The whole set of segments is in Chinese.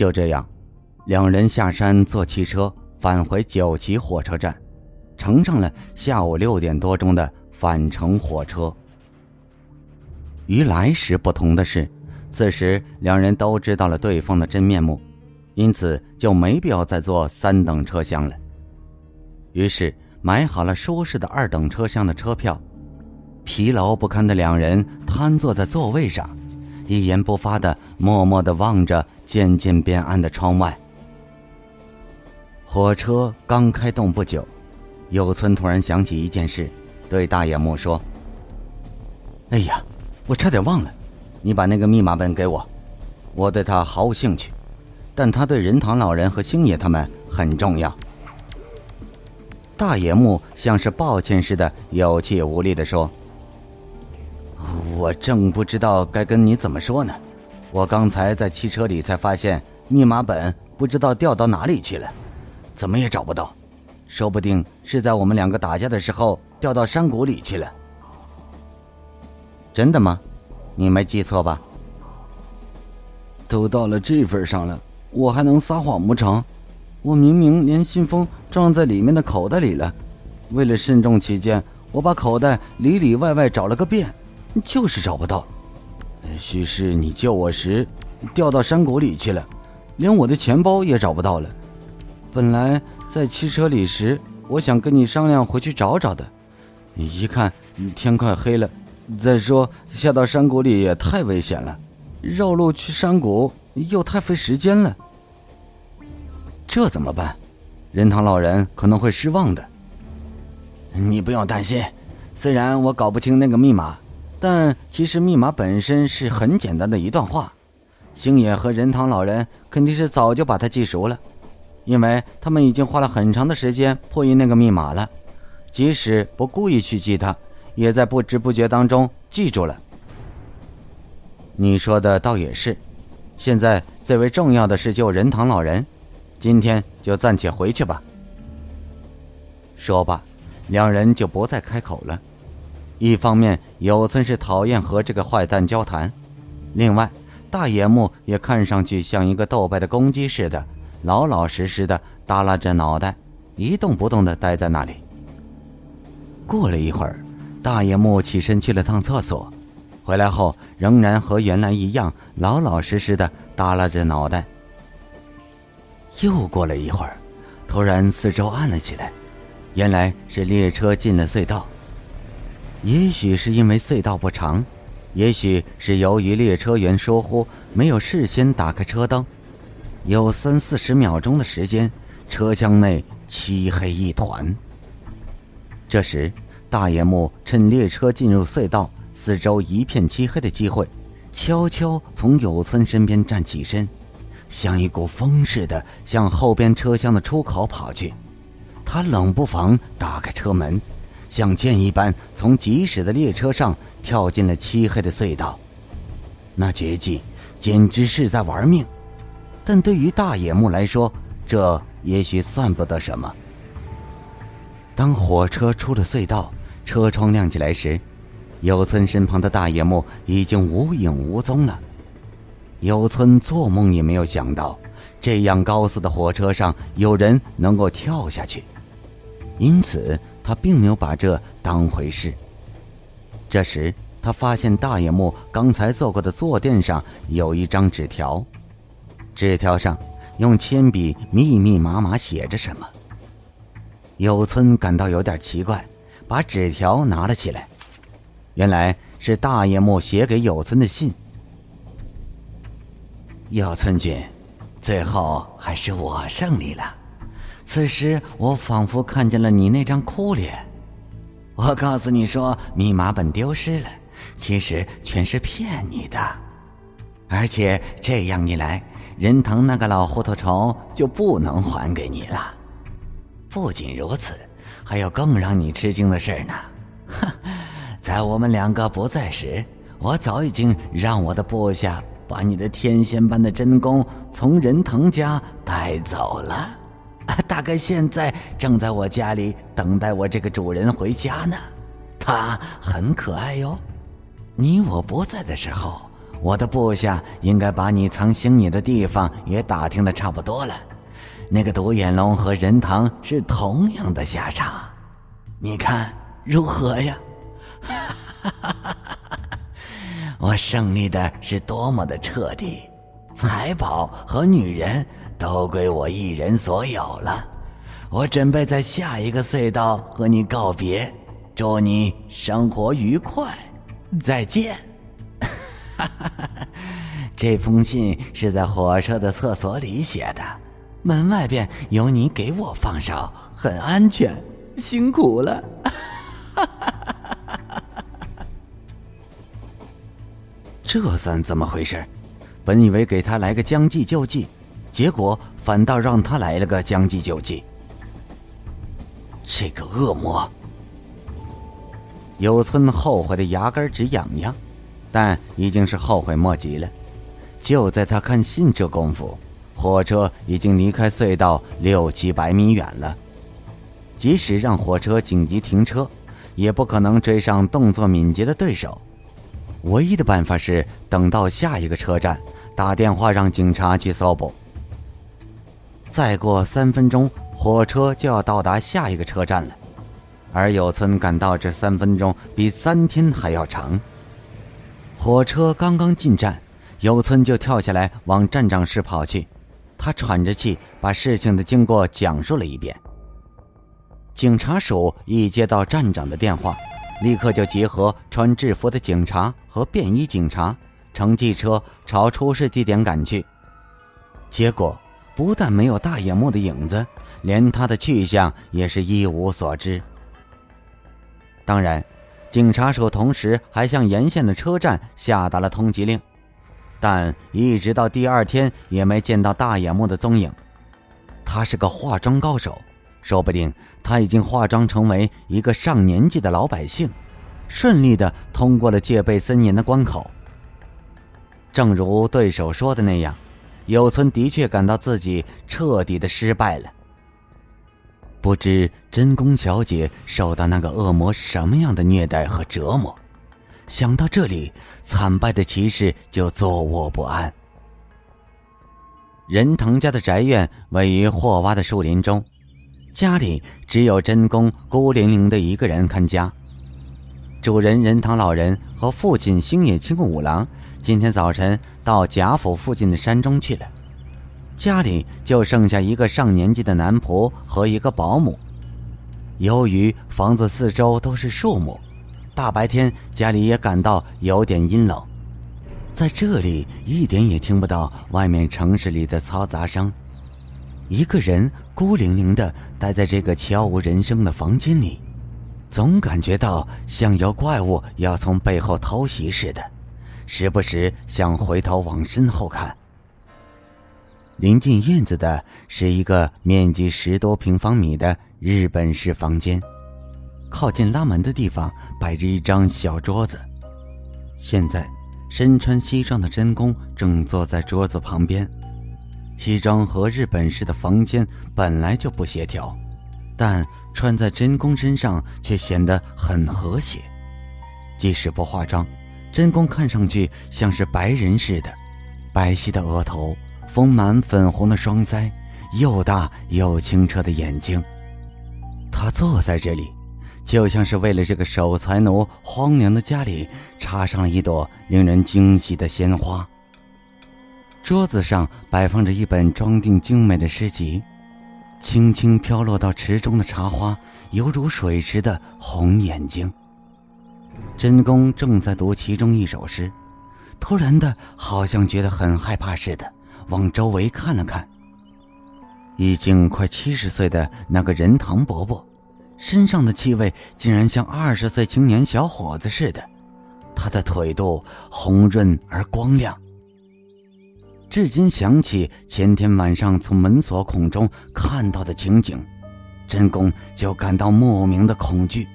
就这样，两人下山坐汽车返回九旗火车站，乘上了下午六点多钟的返程火车。与来时不同的是，此时两人都知道了对方的真面目，因此就没必要再坐三等车厢了。于是买好了舒适的二等车厢的车票，疲劳不堪的两人瘫坐在座位上，一言不发的默默的望着渐渐变暗的窗外。火车刚开动不久，有村突然想起一件事，对大野木说：“哎呀！”我差点忘了，你把那个密码本给我。我对他毫无兴趣，但他对仁堂老人和星爷他们很重要。大野木像是抱歉似的，有气无力的说：“我正不知道该跟你怎么说呢。我刚才在汽车里才发现密码本不知道掉到哪里去了，怎么也找不到。说不定是在我们两个打架的时候掉到山谷里去了。”真的吗？你没记错吧？都到了这份上了，我还能撒谎不成？我明明连信封装在里面的口袋里了。为了慎重起见，我把口袋里里外外找了个遍，就是找不到。许是你救我时掉到山谷里去了，连我的钱包也找不到了。本来在汽车里时，我想跟你商量回去找找的。一看天快黑了。再说，下到山谷里也太危险了，绕路去山谷又太费时间了。这怎么办？仁堂老人可能会失望的。你不用担心，虽然我搞不清那个密码，但其实密码本身是很简单的一段话。星野和仁堂老人肯定是早就把它记熟了，因为他们已经花了很长的时间破译那个密码了，即使不故意去记它。也在不知不觉当中记住了。你说的倒也是，现在最为重要的是救仁堂老人，今天就暂且回去吧。说罢，两人就不再开口了。一方面，有村是讨厌和这个坏蛋交谈；另外，大野木也看上去像一个斗败的公鸡似的，老老实实的耷拉着脑袋，一动不动的待在那里。过了一会儿。大野木起身去了趟厕所，回来后仍然和原来一样老老实实的耷拉着脑袋。又过了一会儿，突然四周暗了起来，原来是列车进了隧道。也许是因为隧道不长，也许是由于列车员疏忽没有事先打开车灯，有三四十秒钟的时间，车厢内漆黑一团。这时。大野木趁列车进入隧道、四周一片漆黑的机会，悄悄从有村身边站起身，像一股风似的向后边车厢的出口跑去。他冷不防打开车门，像箭一般从疾驶的列车上跳进了漆黑的隧道。那绝技简直是在玩命，但对于大野木来说，这也许算不得什么。当火车出了隧道。车窗亮起来时，有村身旁的大野木已经无影无踪了。有村做梦也没有想到，这样高速的火车上有人能够跳下去，因此他并没有把这当回事。这时，他发现大野木刚才坐过的坐垫上有一张纸条，纸条上用铅笔密密麻麻写着什么。有村感到有点奇怪。把纸条拿了起来，原来是大野木写给有村的信。有村君，最后还是我胜利了。此时我仿佛看见了你那张哭脸。我告诉你说密码本丢失了，其实全是骗你的。而且这样一来，仁藤那个老糊涂虫就不能还给你了。不仅如此。还有更让你吃惊的事呢，哼，在我们两个不在时，我早已经让我的部下把你的天仙般的真功从仁藤家带走了，大概现在正在我家里等待我这个主人回家呢。他很可爱哟，你我不在的时候，我的部下应该把你藏行李的地方也打听的差不多了。那个独眼龙和任堂是同样的下场，你看如何呀？我胜利的是多么的彻底，财宝和女人都归我一人所有了。我准备在下一个隧道和你告别，祝你生活愉快，再见。这封信是在火车的厕所里写的，门外边有你给我放哨，很安全。辛苦了。这算怎么回事？本以为给他来个将计就计，结果反倒让他来了个将计就计。这个恶魔！有村后悔的牙根直痒痒，但已经是后悔莫及了。就在他看信这功夫，火车已经离开隧道六七百米远了。即使让火车紧急停车，也不可能追上动作敏捷的对手。唯一的办法是等到下一个车站，打电话让警察去搜捕。再过三分钟，火车就要到达下一个车站了，而有村赶到这三分钟比三天还要长。火车刚刚进站，有村就跳下来往站长室跑去，他喘着气把事情的经过讲述了一遍。警察署一接到站长的电话。立刻就集合穿制服的警察和便衣警察，乘汽车朝出事地点赶去。结果不但没有大野木的影子，连他的去向也是一无所知。当然，警察署同时还向沿线的车站下达了通缉令，但一直到第二天也没见到大野木的踪影。他是个化妆高手。说不定他已经化妆成为一个上年纪的老百姓，顺利的通过了戒备森严的关口。正如对手说的那样，有村的确感到自己彻底的失败了。不知真宫小姐受到那个恶魔什么样的虐待和折磨，想到这里，惨败的骑士就坐卧不安。仁藤家的宅院位于霍洼的树林中。家里只有真宫孤零零的一个人看家，主人仁堂老人和父亲星野清五郎今天早晨到贾府附近的山中去了，家里就剩下一个上年纪的男仆和一个保姆。由于房子四周都是树木，大白天家里也感到有点阴冷，在这里一点也听不到外面城市里的嘈杂声。一个人孤零零的待在这个悄无人声的房间里，总感觉到像有怪物要从背后偷袭似的，时不时想回头往身后看。临近院子的是一个面积十多平方米的日本式房间，靠近拉门的地方摆着一张小桌子，现在身穿西装的真宫正坐在桌子旁边。西装和日本式的房间本来就不协调，但穿在真宫身上却显得很和谐。即使不化妆，真宫看上去像是白人似的，白皙的额头，丰满粉红的双腮，又大又清澈的眼睛。他坐在这里，就像是为了这个守财奴荒凉的家里插上了一朵令人惊喜的鲜花。桌子上摆放着一本装订精美的诗集，轻轻飘落到池中的茶花犹如水池的红眼睛。真宫正在读其中一首诗，突然的，好像觉得很害怕似的，往周围看了看。已经快七十岁的那个仁堂伯伯，身上的气味竟然像二十岁青年小伙子似的，他的腿肚红润而光亮。至今想起前天晚上从门锁孔中看到的情景，真宫就感到莫名的恐惧，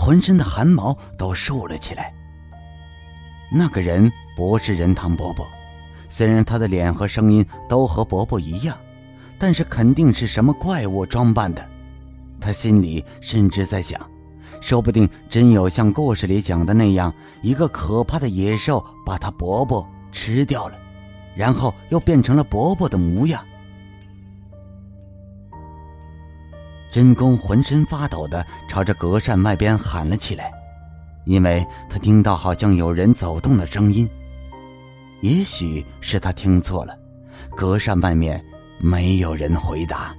浑身的汗毛都竖了起来。那个人不是仁堂伯伯，虽然他的脸和声音都和伯伯一样，但是肯定是什么怪物装扮的。他心里甚至在想，说不定真有像故事里讲的那样，一个可怕的野兽把他伯伯吃掉了，然后又变成了伯伯的模样。真宫浑身发抖的朝着隔扇外边喊了起来，因为他听到好像有人走动的声音。也许是他听错了，隔扇外面没有人回答。